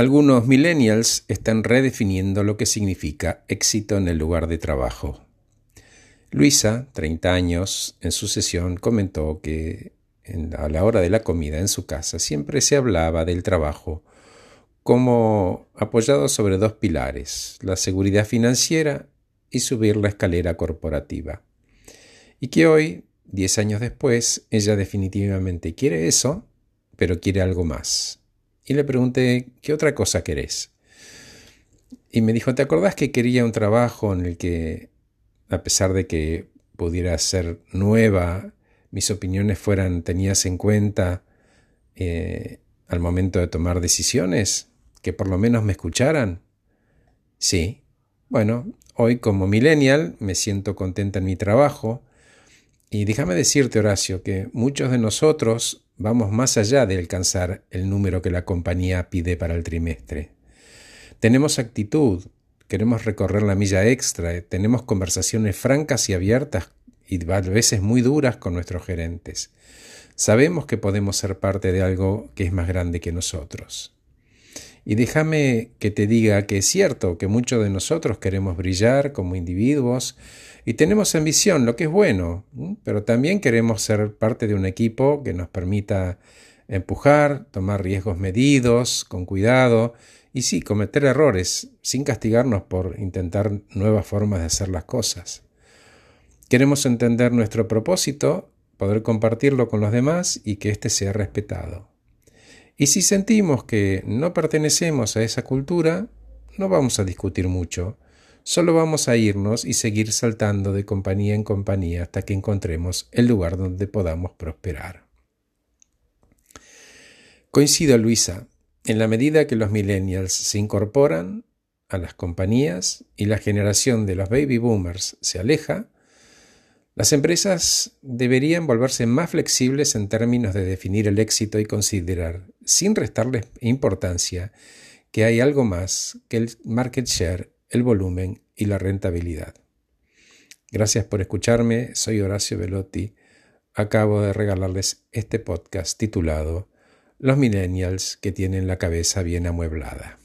Algunos millennials están redefiniendo lo que significa éxito en el lugar de trabajo. Luisa, 30 años, en su sesión comentó que a la hora de la comida en su casa siempre se hablaba del trabajo como apoyado sobre dos pilares, la seguridad financiera y subir la escalera corporativa. Y que hoy, 10 años después, ella definitivamente quiere eso, pero quiere algo más y le pregunté, ¿qué otra cosa querés? Y me dijo, ¿te acordás que quería un trabajo en el que, a pesar de que pudiera ser nueva, mis opiniones fueran tenidas en cuenta eh, al momento de tomar decisiones? ¿Que por lo menos me escucharan? Sí. Bueno, hoy como millennial me siento contenta en mi trabajo. Y déjame decirte, Horacio, que muchos de nosotros vamos más allá de alcanzar el número que la compañía pide para el trimestre. Tenemos actitud, queremos recorrer la milla extra, tenemos conversaciones francas y abiertas y a veces muy duras con nuestros gerentes. Sabemos que podemos ser parte de algo que es más grande que nosotros. Y déjame que te diga que es cierto que muchos de nosotros queremos brillar como individuos, y tenemos ambición, lo que es bueno, pero también queremos ser parte de un equipo que nos permita empujar, tomar riesgos medidos, con cuidado, y sí, cometer errores, sin castigarnos por intentar nuevas formas de hacer las cosas. Queremos entender nuestro propósito, poder compartirlo con los demás y que éste sea respetado. Y si sentimos que no pertenecemos a esa cultura, no vamos a discutir mucho, Solo vamos a irnos y seguir saltando de compañía en compañía hasta que encontremos el lugar donde podamos prosperar. Coincido, Luisa, en la medida que los millennials se incorporan a las compañías y la generación de los baby boomers se aleja, las empresas deberían volverse más flexibles en términos de definir el éxito y considerar, sin restarles importancia, que hay algo más que el market share el volumen y la rentabilidad. Gracias por escucharme, soy Horacio Velotti. Acabo de regalarles este podcast titulado Los millennials que tienen la cabeza bien amueblada.